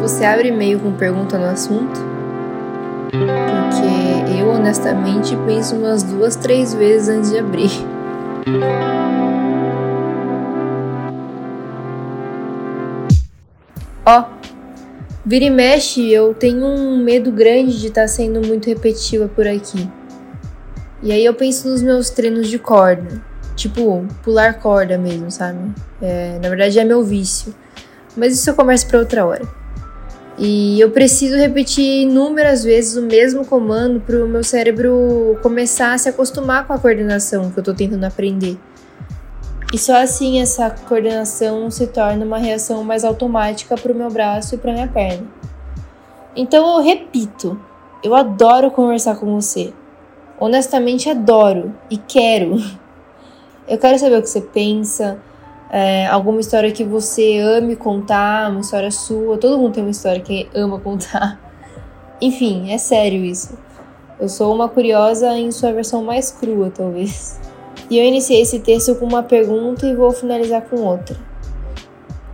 Você abre e-mail com pergunta no assunto? Porque eu honestamente penso umas duas, três vezes antes de abrir. Ó, vira e mexe, eu tenho um medo grande de estar tá sendo muito repetitiva por aqui. E aí eu penso nos meus treinos de corda. Tipo, pular corda mesmo, sabe? É, na verdade é meu vício. Mas isso eu converso para outra hora. E eu preciso repetir inúmeras vezes o mesmo comando para o meu cérebro começar a se acostumar com a coordenação que eu estou tentando aprender. E só assim essa coordenação se torna uma reação mais automática para o meu braço e para minha perna. Então eu repito, eu adoro conversar com você. Honestamente adoro e quero. Eu quero saber o que você pensa, é, alguma história que você ame contar, uma história sua. Todo mundo tem uma história que ama contar. Enfim, é sério isso. Eu sou uma curiosa em sua versão mais crua, talvez. E eu iniciei esse texto com uma pergunta e vou finalizar com outra.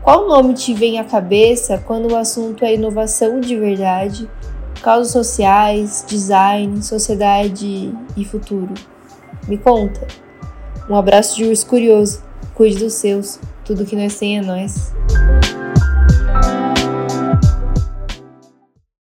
Qual nome te vem à cabeça quando o assunto é inovação de verdade, causas sociais, design, sociedade e futuro? Me conta. Um abraço de urso curioso. Cuide dos seus, tudo que nós tem é nós.